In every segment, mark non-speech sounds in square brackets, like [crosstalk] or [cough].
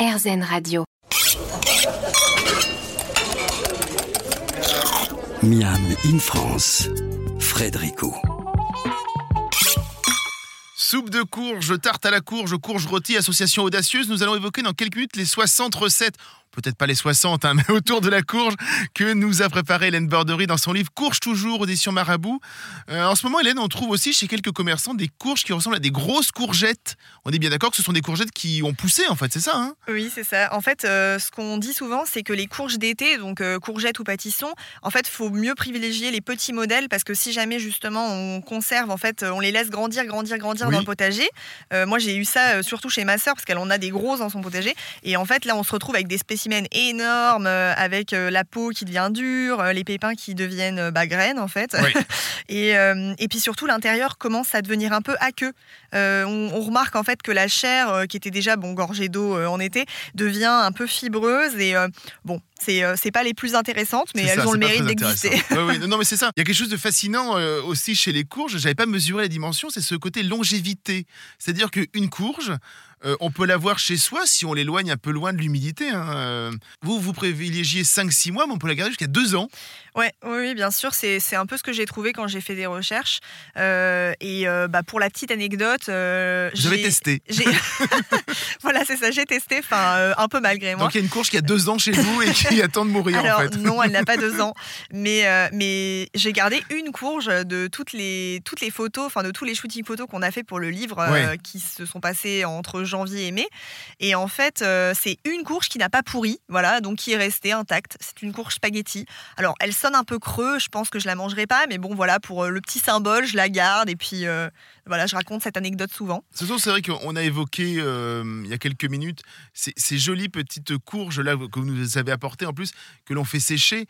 RZN Radio. Miam in France, Frédérico. Soupe de courge, tarte à la courge, courge rôtie, association audacieuse. Nous allons évoquer dans quelques minutes les 60 recettes peut-être pas les 60, hein, [laughs] mais autour de la courge que nous a préparé Hélène Bordery dans son livre Courge toujours, audition Marabout. Euh, en ce moment, Hélène, on trouve aussi chez quelques commerçants des courges qui ressemblent à des grosses courgettes. On est bien d'accord que ce sont des courgettes qui ont poussé, en fait, c'est ça hein? Oui, c'est ça. En fait, euh, ce qu'on dit souvent, c'est que les courges d'été, donc euh, courgettes ou pâtissons, en fait, faut mieux privilégier les petits modèles parce que si jamais justement on conserve, en fait, on les laisse grandir, grandir, grandir dans le potager. moi, j'ai eu ça surtout chez ma sœur parce qu'elle en a des grosses dans son potager. Et en fait, là, on se retrouve avec des spécimens énormes euh, avec euh, la peau qui devient dure, euh, les pépins qui deviennent bah, graines en fait. [laughs] et, et, puis surtout l'intérieur commence à devenir un peu aqueux. On, on, remarque en fait que la chair qui était déjà bon gorgée d'eau en été devient un peu fibreuse et bon c'est c'est pas les plus intéressantes mais elles ont le mérite d'exister. [laughs] oui, non mais c'est ça. Il y a quelque chose de fascinant aussi chez les courges. J'avais pas mesuré la dimension, c'est ce côté longévité. C'est-à-dire qu'une courge euh, on peut l'avoir chez soi si on l'éloigne un peu loin de l'humidité. Hein. Euh, vous, vous privilégiez 5-6 mois, mais on peut la garder jusqu'à 2 ans. Ouais, oui, bien sûr. C'est un peu ce que j'ai trouvé quand j'ai fait des recherches. Euh, et bah, pour la petite anecdote. avez testé [laughs] [laughs] Voilà, c'est ça, j'ai testé, enfin, un peu malgré moi. Donc il y a une courge qui a 2 ans chez vous et qui attend de mourir Alors, en fait. Non, elle n'a pas 2 [laughs] ans. Mais, mais j'ai gardé une courge de toutes les, toutes les photos, enfin de tous les shootings photos qu'on a fait pour le livre qui se sont passés entre janvier et mai. Et en fait, euh, c'est une courge qui n'a pas pourri, voilà, donc qui est restée intacte. C'est une courge spaghetti. Alors, elle sonne un peu creux, je pense que je la mangerai pas, mais bon, voilà, pour euh, le petit symbole, je la garde. Et puis, euh, voilà, je raconte cette anecdote souvent. C'est vrai qu'on a évoqué il y a quelques minutes ces, ces, jolies petites courges là que vous nous avez apportées en plus, que l'on fait sécher.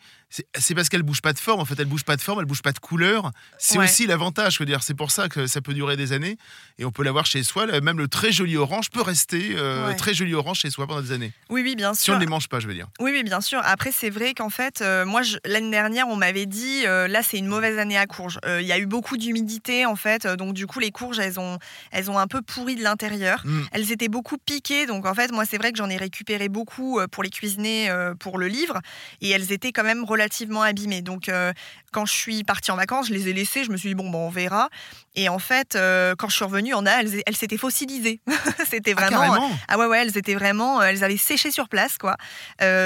C'est parce qu'elles bougent pas de forme. En fait, elles bougent pas de forme, elles bougent pas de couleur. C'est aussi l'avantage. C'est pour ça que ça peut durer des années et on peut l'avoir chez soi. Même le très joli orange peut rester euh, très joli orange chez soi pendant des années. Oui, oui, bien sûr. Si on ne les mange pas, je veux dire. Oui, oui, bien sûr. Après, c'est vrai qu'en fait, euh, moi, l'année dernière, on m'avait dit, euh, là, c'est une mauvaise année à courges. Il y a eu beaucoup d'humidité, en fait. donc, du coup, les courges, elles ont, elles ont un peu pourri de l'intérieur. Mm. Elles étaient beaucoup piquées. Donc, en fait, moi, c'est vrai que j'en ai récupéré beaucoup pour les cuisiner pour le livre. Et elles étaient quand même relativement abîmées. Donc, quand je suis partie en vacances, je les ai laissées. Je me suis dit, bon, bon on verra. Et en fait, quand je suis revenue, en a, elles, elles s'étaient fossilisées. [laughs] C'était ah, vraiment. Ah, ouais, ouais, elles étaient vraiment. Elles avaient séché sur place, quoi.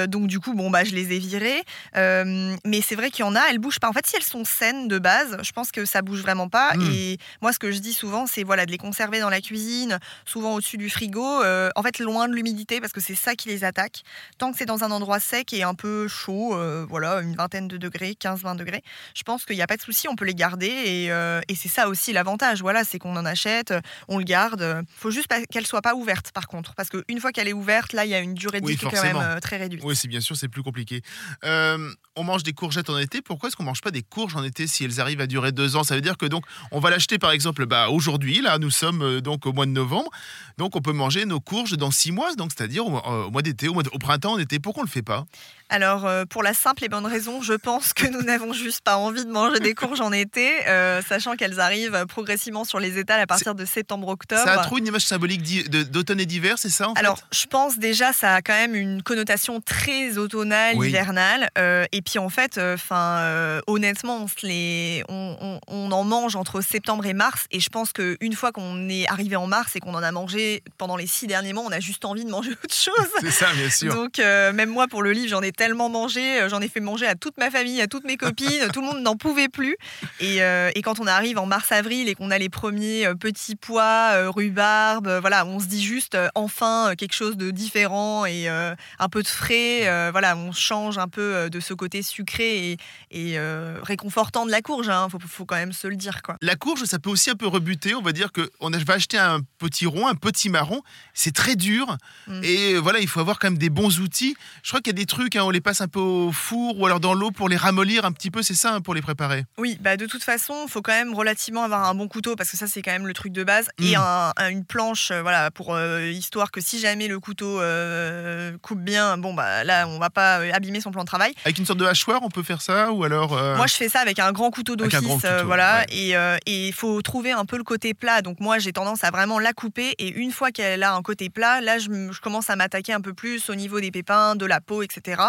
donc, du coup, bon, bah, je les ai virées. mais c'est vrai qu'il y en a, elles bougent pas. En fait, si elles sont saines de base, je pense que ça bouge vraiment pas. Hmm. Et moi, ce que je dis souvent, c'est voilà, de les conserver dans la cuisine, souvent au-dessus du frigo, en fait, loin de l'humidité, parce que c'est ça qui les attaque. Tant que c'est dans un endroit sec et un peu chaud, voilà, une vingtaine de degrés, 15-20 degrés, je pense qu'il n'y a pas de souci, on peut les garder. Et, et c'est ça aussi l'avantage, voilà, c'est qu'on en achète, on le garde. faut juste qu'elle soit pas ouverte, par contre, parce qu'une fois qu'elle est ouverte, là, il y a une durée de vie qui est quand même euh, très réduite. Oui, c'est bien sûr, c'est plus compliqué. Euh, on mange des courgettes en été. Pourquoi est-ce qu'on mange pas des courges en été si elles arrivent à durer deux ans? Ça veut dire que donc on va l'acheter par exemple bah, aujourd'hui. Là, nous sommes euh, donc au mois de novembre. Donc on peut manger nos courges dans six mois, donc c'est-à-dire au, mois d'été, au, au, printemps, en été. Pourquoi on le fait pas? Alors, euh, pour la simple et bonne raison, je pense que nous n'avons juste pas envie de manger des courges en été, euh, sachant qu'elles arrivent progressivement sur les étals à partir de septembre-octobre. Ça a trop une image symbolique d'automne et d'hiver, c'est ça Alors, je pense déjà, ça a quand même une connotation très automnale, hivernale. Euh, et puis, en fait, enfin, honnêtement, on, se les, on, on, en mange entre septembre et mars. Et je pense qu'une fois qu'on est arrivé en mars et qu'on en a mangé pendant les six derniers mois, on a juste envie de manger [laughs] autre chose. C'est ça, bien sûr. Donc, même moi, pour le livre, j'en ai tellement mangé, euh, j'en ai fait manger à toute ma famille, à toutes mes copines, [laughs] tout le monde n'en pouvait plus. Et, euh, et, quand on arrive en mars-avril et qu'on a les premiers euh, petits pois, rhubarbe, voilà, on se dit juste enfin quelque chose de différent et un peu de frais. voilà, on change un peu de ce côté sucré et, et réconfortant de la courge. Il hein, faut, faut, quand même se le dire. Quoi. La courge, ça peut aussi un peu rebuter. On va dire qu'on va acheter un petit rond, un petit marron. C'est très dur. Mm. Et voilà, il faut avoir quand même des bons outils. Je crois qu'il y a des trucs hein, on les passe un peu au four ou alors dans l'eau pour les ramollir un petit peu, c'est ça hein, pour les préparer? Oui, bah de toute façon, il faut quand même relativement avoir un bon couteau parce que ça c'est quand même le truc de base et Mm. un- un- une planche, euh, voilà, pour euh, histoire que si jamais le couteau euh, coupe bien, bon bah là on va pas abîmer son plan de travail. Avec une sorte de hachoir, on peut faire ça ou alors Moi, je fais ça avec un grand couteau d'office, voilà. ouais. Et il faut trouver un peu le côté plat. Donc moi, j'ai tendance à vraiment la couper. Et une fois qu'elle a un côté plat, là, je commence à m'attaquer un peu plus au niveau des pépins, de la peau, etc.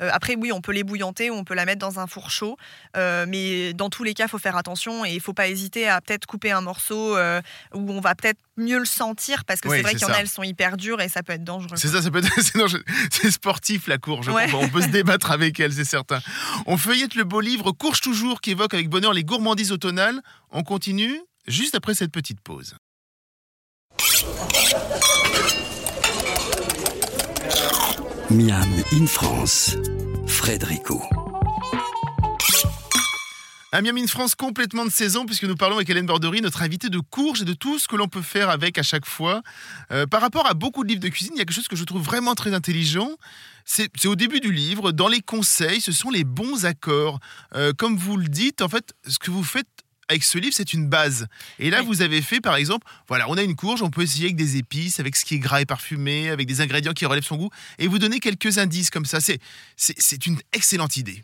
Euh, après, oui, on peut les bouillanter ou on peut la mettre dans un four chaud. Euh, mais dans tous les cas, il faut faire attention et il faut pas hésiter à peut-être couper un morceau euh, où on va peut-être mieux le sentir parce que Oui, c'est vrai qu'il y en a, elles sont hyper dures et ça peut être dangereux. C'est ça, ça peut être. [laughs] c'est sportif la courge. Ouais. On peut se [laughs] débattre avec elle, c'est certain. On feuillette le beau livre Courge toujours qui évoque avec bonheur les gourmandises automnales. On continue juste après cette petite pause. Miam in France, Frédérico. Un Miam in France complètement de saison, puisque nous parlons avec Hélène Bordery, notre invitée de courge et de tout ce que l'on peut faire avec à chaque fois. Euh, par rapport à beaucoup de livres de cuisine, il y a quelque chose que je trouve vraiment très intelligent. C'est c'est au début du livre, dans les conseils, ce sont les bons accords. Euh, comme vous le dites, en fait, ce que vous faites avec ce livre, c'est une base. Et là, Oui. vous avez fait, par exemple, voilà, on a une courge, on peut essayer avec des épices, avec ce qui est gras et parfumé, avec des ingrédients qui relèvent son goût, et vous donner quelques indices comme ça. C'est une excellente idée.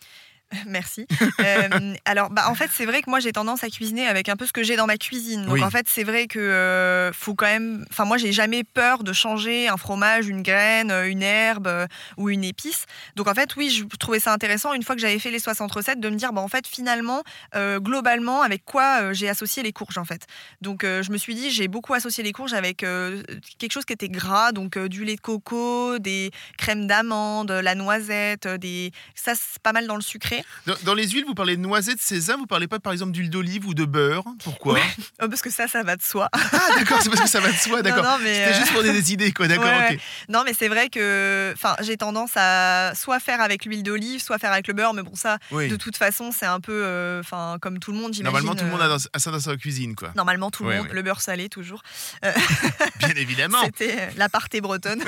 [laughs] Merci. Euh, alors, bah, en fait, c'est vrai que moi, j'ai tendance à cuisiner avec un peu ce que j'ai dans ma cuisine. Donc, Oui. en fait, c'est vrai que euh, faut quand même. Enfin, moi, j'ai jamais peur de changer un fromage, une graine, euh, une herbe euh, ou une épice. Donc, en fait, oui, je trouvais ça intéressant une fois que j'avais fait les 60 recettes de me dire, bah, en fait, finalement, globalement, avec quoi j'ai associé les courges, en fait. Donc, je me suis dit, j'ai beaucoup associé les courges avec quelque chose qui était gras, donc du lait de coco, des crèmes d'amande, la noisette, des. Ça, c'est pas mal dans le sucré. Dans, dans les huiles, vous parlez de noisettes, sésame, vous parlez pas par exemple d'huile d'olive ou de beurre Pourquoi [laughs] Oh, parce que ça, ça va de soi. Ah d'accord, c'est parce que ça va de soi, [laughs] d'accord. Non, non, mais, C'était euh, juste pour donner des idées, quoi, d'accord, Ouais, ok. ouais. non, mais c'est vrai que enfin, j'ai tendance à soit faire avec l'huile d'olive, soit faire avec le beurre. Mais bon, ça, Oui. de toute façon, c'est un peu euh, comme tout le monde, j'imagine. Normalement, tout le monde euh, a, dans- ça dans sa cuisine, quoi. Normalement, tout le Ouais, monde. Le beurre salé, toujours. [laughs] Bien évidemment. C'était euh, l'aparté bretonne.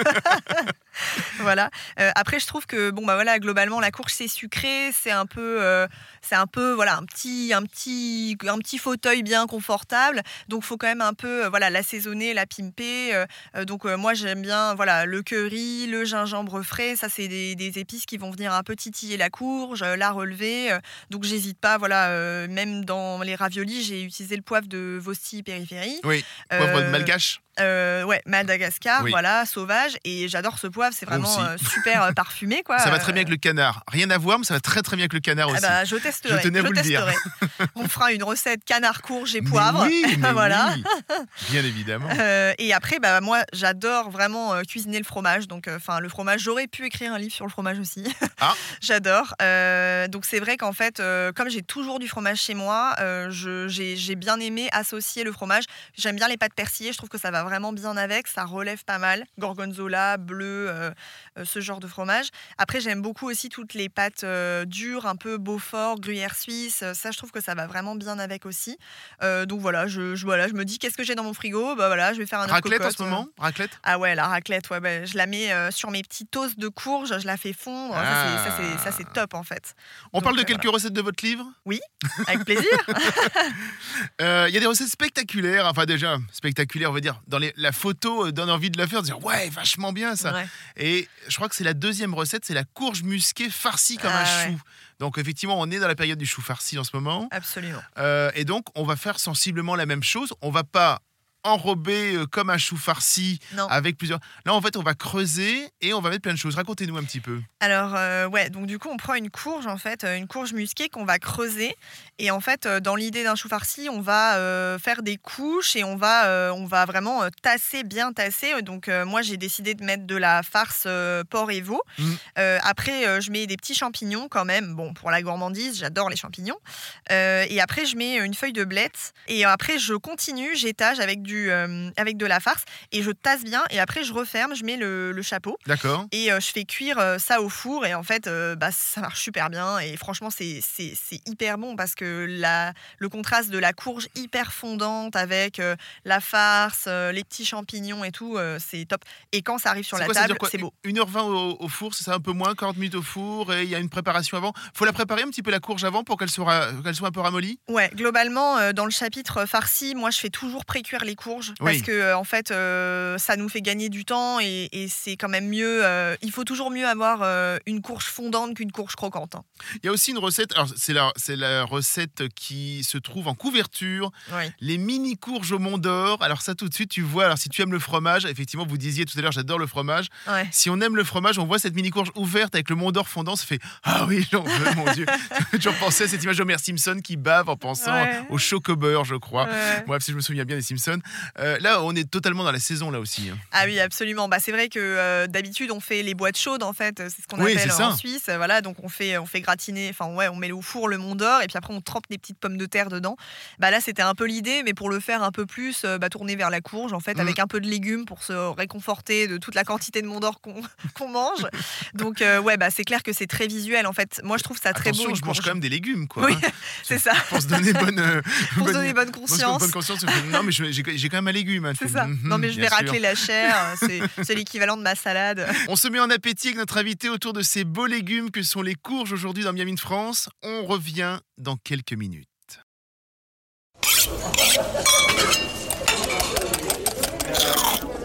voilà. Euh, après, je trouve que bon bah voilà, globalement, la courge c'est sucré, c'est un peu, euh, c'est un peu voilà un petit, un petit, un petit fauteuil bien confortable. Donc, faut quand même un peu euh, voilà l'assaisonner, la pimper. euh, donc, moi, j'aime bien voilà le curry, le gingembre frais. Ça, c'est des, des épices qui vont venir un peu titiller la courge, la relever. donc, j'hésite pas. Voilà, même dans les raviolis, j'ai utilisé le poivre de Vosti périphérie. Oui, poivre de malgache. Euh, ouais, Madagascar, Oui. voilà, sauvage. Et j'adore ce poivre, c'est vraiment euh, super euh, parfumé, quoi. Ça va très bien avec le canard. Rien à voir, mais ça va très très bien avec le canard ah aussi. bah, je testerai. Je tenais à vous le dire. [laughs] On fera une recette canard courge et Mais poivre. oui, [laughs] mais voilà. oui. Bien évidemment. [laughs] Euh, et après, bah, moi, j'adore vraiment cuisiner le fromage. Donc, enfin, le fromage, j'aurais pu écrire un livre sur le fromage aussi. Ah. j'adore. Donc, c'est vrai qu'en fait, comme j'ai toujours du fromage chez moi, j'ai bien aimé associer le fromage. J'aime bien les pâtes persillées. Je trouve que ça va vraiment bien avec. Ça relève pas mal. Gorgonzola, bleu, euh, euh, ce genre de fromage. Après, j'aime beaucoup aussi toutes les pâtes euh, dures, un peu Beaufort, gruyère suisse. Ça, je trouve que ça va vraiment bien avec aussi. Euh, donc voilà, je, je- voilà, je me dis qu'est-ce que j'ai dans mon frigo? Bah voilà, je vais faire un Raclette en ce moment? Raclette? Ah ouais, la raclette, ouais, bah, je la mets sur mes petits toasts de courge, je la fais fondre. Ça, c'est- Ça, c'est- c'est top en fait. On Donc, parle de quelques recettes de votre livre? Avec plaisir. [laughs] Il y a des recettes spectaculaires, enfin déjà spectaculaires, on va dire. Dans les- la photo euh, donne envie de la faire, de dire ouais, vachement bien ça. Ouais. Et je crois que c'est la deuxième recette, c'est la courge musquée farcie comme Ah un ouais. chou. Donc effectivement, on est dans la période du chou farci en ce moment. Absolument. Euh, et donc, on va faire sensiblement la même chose. On va pas enrober euh, comme un chou farci Non. avec plusieurs. Là, en fait, on va creuser et on va mettre plein de choses. Racontez-nous un petit peu. Alors euh, ouais, donc du coup on prend une courge en fait, euh, une courge musquée qu'on va creuser et en fait dans l'idée d'un chou farci, on va euh, faire des couches et on va on va vraiment tasser bien tasser. Donc moi j'ai décidé de mettre de la farce porc et veau. Euh, après je mets des petits champignons quand même. Bon pour la gourmandise, j'adore les champignons. Et après je mets une feuille de blette et après je continue, j'étage avec du du, euh, avec de la farce et je tasse bien. Et après, je referme, je mets le, le chapeau D'accord. et euh, je fais cuire euh, ça au four. Et en fait, bah, ça marche super bien. Et franchement, c'est c'est- c'est hyper bon parce que la, le contraste de la courge hyper fondante avec la farce, les petits champignons et tout, c'est top. Et quand ça arrive sur la quoi, table, c'est beau. 1h20 au, au four, c'est ça? Un peu moins, 40 minutes au four, et il y a une préparation avant. faut la préparer un petit peu la courge avant pour qu'elle soit, qu'elle soit un peu ramollie? Ouais, globalement, dans le chapitre farci, moi je fais toujours pré-cuire les courges Oui. parce que euh, en fait, euh, ça nous fait gagner du temps et, et c'est quand même mieux. euh, il faut toujours mieux avoir une courge fondante qu'une courge croquante. hein. Il y a aussi une recette, alors c'est la, la recette qui se trouve en couverture, Oui. les mini courges au Mont d'Or. Alors ça tout de suite, tu vois, alors si tu aimes le fromage, effectivement, vous disiez tout à l'heure, j'adore le fromage. Ouais. Si on aime le fromage, on voit cette mini courge ouverte avec le Mont d'Or fondant, ça fait Ah oui, j'en veux, mon Dieu. [laughs] Toujours pensé à cette image d'Homer Simpson qui bave en pensant Ouais. au choco-beurre, je crois. Ouais. Bref, si je me souviens bien des Simpsons. Euh, là, on est totalement dans la saison, là aussi. hein. Ah oui, absolument. Bah, c'est vrai que euh, d'habitude, on fait les boîtes chaudes, en fait. C'est ce qu'on Oui, appelle en Suisse. Euh, Voilà, donc on fait, on fait gratiner, enfin, ouais, on met au four le mont d'or et puis après, on trempe des petites pommes de terre dedans. Bah, là, c'était un peu l'idée, mais pour le faire un peu plus, bah, tourner vers la courge, en fait, Mm. avec un peu de légumes pour se réconforter de toute la quantité de mont d'or qu'on [laughs] qu'on mange. Donc, euh, ouais, bah, c'est clair que c'est très visuel, en fait. Moi, je trouve ça très Attention, beau. je mange quand même des légumes, quoi. Oui, hein. [laughs] c'est ça. [laughs] Pour se donner bonne, Pour se donner bonne conscience. bonne conscience. Non, mais j'ai j'ai quand même un légume. hein. C'est ça. fais, mhm, Non, mais je vais sûr. racler la chair. [laughs] C'est c'est l'équivalent de ma salade. On se met en appétit avec notre invité autour de ces beaux légumes que sont les courges aujourd'hui dans Miami de France. On revient dans quelques minutes.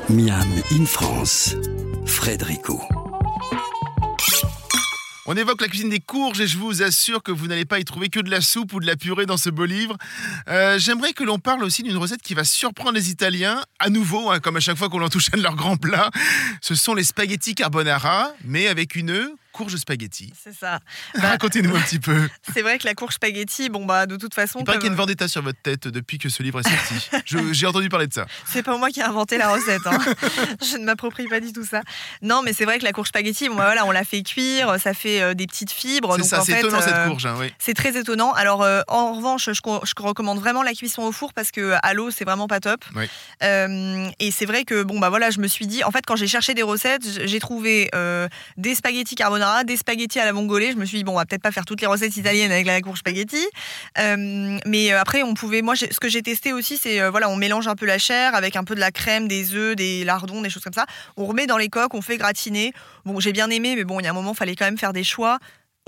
Miam in France, Frédérico. On évoque la cuisine des courges et je vous assure que vous n'allez pas y trouver que de la soupe ou de la purée dans ce beau livre. Euh, J'aimerais que l'on parle aussi d'une recette qui va surprendre les Italiens, à nouveau, hein, comme à chaque fois qu'on en touche un [laughs] de leurs grands plats. Ce sont les spaghettis carbonara, mais avec une courge spaghetti. C'est ça. [laughs] Bah, Racontez-nous un petit peu. [laughs] C'est vrai que la courge spaghetti, bon bah de toute façon, Il paraît qu'il y a une vendetta sur votre tête depuis que ce livre est sorti. [laughs] J'ai entendu parler de ça. c'est pas moi qui ai inventé la recette. hein. Je ne m'approprie pas du tout ça. Non, mais c'est vrai que la courge spaghetti, bon bah, voilà, on la fait cuire, ça fait euh, des petites fibres. C'est ça, c'est étonnant cette euh, courge. hein, oui. C'est très étonnant. Alors, euh, en revanche, je, je recommande vraiment la cuisson au four parce que à l'eau, c'est vraiment pas top. Oui. Et c'est vrai que, bon, bah voilà, je me suis dit, en fait, quand j'ai cherché des recettes, j'ai trouvé des spaghettis carbonara, des spaghettis à la vongolais. Je me suis dit, bon, on va peut-être pas faire toutes les recettes italiennes avec la courge spaghetti. Euh, mais euh, après, on pouvait, moi, ce que j'ai testé aussi, c'est, euh, voilà, on mélange un peu la chair avec un peu de la crème, des œufs, des lardons, des choses comme ça. On remet dans les coques, on fait gratiner. Bon, j'ai bien aimé, mais bon, il y a un moment, il fallait quand même faire des choix.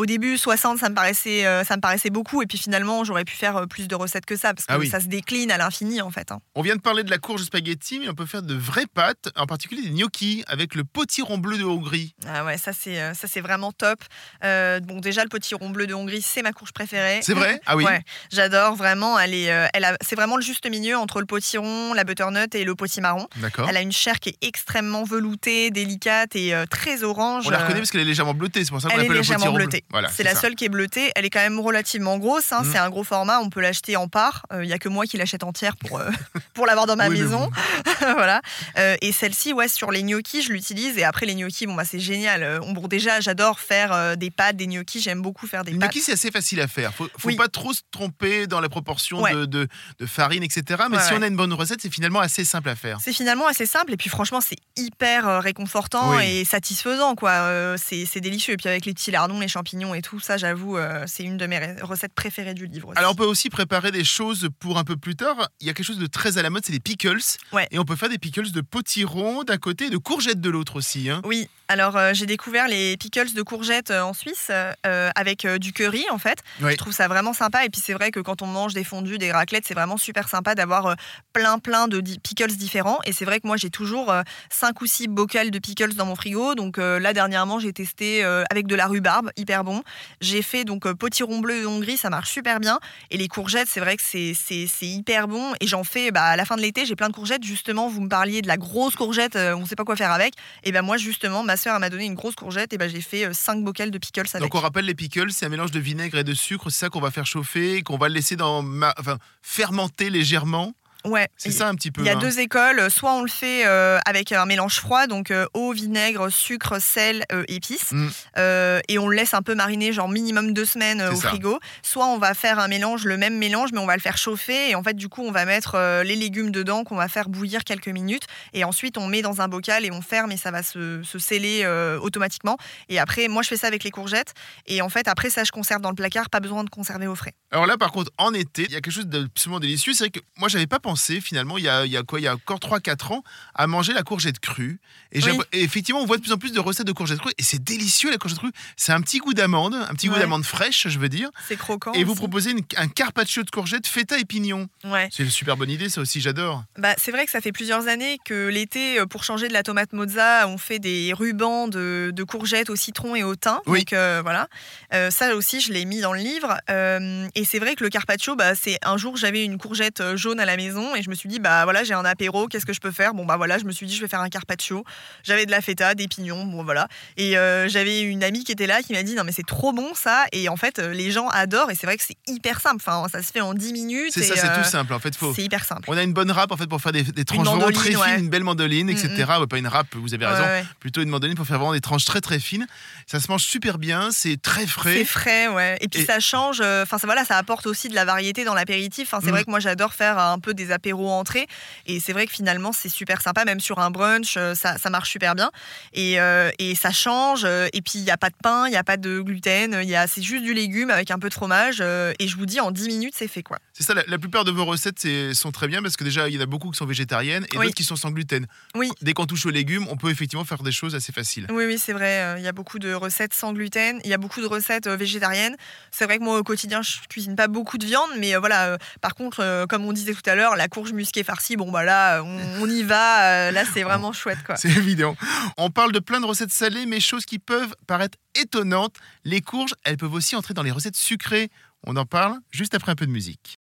Au début, 60, ça me paraissait, euh, ça me paraissait beaucoup. Et puis finalement, j'aurais pu faire euh, plus de recettes que ça, parce que Ah oui. ça se décline à l'infini, en fait. hein. On vient de parler de la courge spaghetti, mais on peut faire de vraies pâtes, en particulier des gnocchis avec le potiron bleu de Hongrie. Ah ouais, ça c'est, euh, ça c'est vraiment top. Euh, bon, déjà, le potiron bleu de Hongrie, c'est ma courge préférée. C'est vrai? Ah oui [laughs] Ouais, j'adore vraiment. Elle est, elle a, c'est vraiment le juste milieu entre le potiron, la butternut et le potimarron. D'accord. Elle a une chair qui est extrêmement veloutée, délicate et euh, très orange. On la reconnaît parce qu'elle est légèrement bleutée, c'est pour ça qu'on l'appelle le potiron bleu. Voilà, c'est la ça. seule qui est bleutée. Elle est quand même relativement grosse. hein. Mm. C'est un gros format. On peut l'acheter en part. Il n'y a que moi qui l'achète entière pour, euh, [laughs] pour l'avoir dans ma Oui, maison. [laughs] voilà. Euh, et celle-ci, ouais, sur les gnocchis, je l'utilise. Et après, les gnocchis, bon, bah, c'est génial. Euh, bon, déjà, j'adore faire euh, des pâtes, des gnocchis. J'aime beaucoup faire des Le pâtes. gnocchi, c'est assez facile à faire. Faut, faut Oui. pas trop se tromper dans la proportion Ouais. de, de- de farine, etc. Mais Ouais, si on a une bonne recette, c'est finalement assez simple à faire. C'est finalement assez simple et puis franchement c'est hyper euh, réconfortant Oui. et satisfaisant quoi. Euh, c'est délicieux et puis avec les petits lardons, les champignons et tout ça j'avoue euh, c'est une de mes recettes préférées du livre. aussi. Alors on peut aussi préparer des choses pour un peu plus tard. Il y a quelque chose de très à la mode, c'est les pickles. Ouais. Et on peut faire des pickles de potiron d'un côté et de courgettes de l'autre aussi. hein. Oui, alors euh, j'ai découvert les pickles de courgettes euh, en Suisse euh, avec du curry en fait. Oui. Je trouve ça vraiment sympa et puis c'est vrai que quand on mange des fondus, des raclettes, c'est vraiment super sympa d'avoir plein plein de di- pickles différents et c'est vrai que moi j'ai toujours 5 ou 6 bocals de pickles dans mon frigo. Donc là dernièrement, j'ai testé avec de la rhubarbe, hyper bon. J'ai fait donc euh, potiron bleu de Hongrie, ça marche super bien et les courgettes, c'est vrai que c'est hyper bon et j'en fais bah, à la fin de l'été, j'ai plein de courgettes justement, vous me parliez de la grosse courgette, euh, on sait pas quoi faire avec. Et ben moi justement, ma elle m'a donné une grosse courgette et ben j'ai fait 5 bocals de pickles avec. Donc on rappelle les pickles, c'est un mélange de vinaigre et de sucre, c'est ça qu'on va faire chauffer, et qu'on va laisser dans ma- enfin, fermenter légèrement. Ouais. C'est ça un petit peu. Il y a hein. deux écoles. Soit on le fait euh, avec un mélange froid, donc euh, eau, vinaigre, sucre, sel, euh, épices, Mm. Euh, et on le laisse un peu mariner, genre minimum deux semaines euh, au ça. frigo. Soit on va faire un mélange, le même mélange, mais on va le faire chauffer, et en fait du coup on va mettre euh, les légumes dedans qu'on va faire bouillir quelques minutes, et ensuite on met dans un bocal et on ferme et ça va se, se sceller euh, automatiquement. Et après, moi je fais ça avec les courgettes, et en fait après ça je conserve dans le placard, pas besoin de conserver au frais. Alors là, par contre, en été, il y a quelque chose d'absolument délicieux. C'est que moi, j'avais pas pensé, finalement, il y a, il y a quoi Il y a encore 3-4 ans, à manger la courgette crue. Et, Oui. et effectivement, on voit de plus en plus de recettes de courgettes crues. Et c'est délicieux, la courgette crue. C'est un petit goût d'amande, un petit goût d'amande fraîche, je veux dire. C'est croquant. Et vous proposez une- un carpaccio de courgettes feta et pignon. Ouais. C'est une super bonne idée, ça aussi, j'adore. Bah, c'est vrai que ça fait plusieurs années que l'été, euh, pour changer de la tomate mozza, on fait des rubans de, de courgettes au citron et au thym. Oui. Donc euh, voilà, Euh, ça aussi, je l'ai mis dans le livre. Euh, et c'est vrai que le carpaccio, bah, c'est un jour j'avais une courgette jaune à la maison et je me suis dit bah voilà j'ai un apéro, qu'est-ce que je peux faire? Bon bah voilà, je me suis dit je vais faire un carpaccio. J'avais de la feta, des pignons, bon voilà. Et euh, j'avais une amie qui était là qui m'a dit non mais c'est trop bon ça. Et en fait euh, les gens adorent et c'est vrai que c'est hyper simple. Enfin ça se fait en 10 minutes. C'est ça, c'est euh, tout simple. En fait, faut. C'est hyper simple. On a une bonne râpe en fait pour faire des, des tranches vraiment très fines, ouais. une belle mandoline, etc. Ouais, pas une râpe, vous avez raison. Ouais. Plutôt une mandoline pour faire vraiment des tranches très très fines. Ça se mange super bien, c'est très frais. C'est frais, ouais. Et puis Et- ça change. euh, Enfin, ça voilà, ça apporte aussi de la variété dans l'apéritif. Enfin, c'est Mm. vrai que moi j'adore faire un peu des apéros entrées. Et c'est vrai que finalement c'est super sympa, même sur un brunch, euh, ça, ça marche super bien. Et, euh, et ça change. euh, Et puis il n'y a pas de pain, il n'y a pas de gluten. Il y a c'est juste du légume avec un peu de fromage. Et je vous dis en 10 minutes c'est fait quoi. C'est ça, la, la plupart de vos recettes c'est- sont très bien parce que déjà il y en a beaucoup qui sont végétariennes et Oui. d'autres qui sont sans gluten. Oui. Dès qu'on touche aux légumes, on peut effectivement faire des choses assez faciles. Oui, oui, c'est vrai. Il y a beaucoup de recettes sans gluten. Il y a beaucoup de recettes végétariennes. C'est vrai que moi, au quotidien, je cuisine pas beaucoup de viande. Mais voilà, par contre, comme on disait tout à l'heure, la courge musquée farcie, bon, bah là, on, on y va. euh, là, c'est vraiment chouette, quoi. [laughs] C'est évident. On parle de plein de recettes salées, mais choses qui peuvent paraître étonnantes. Les courges, elles peuvent aussi entrer dans les recettes sucrées. On en parle juste après un peu de musique.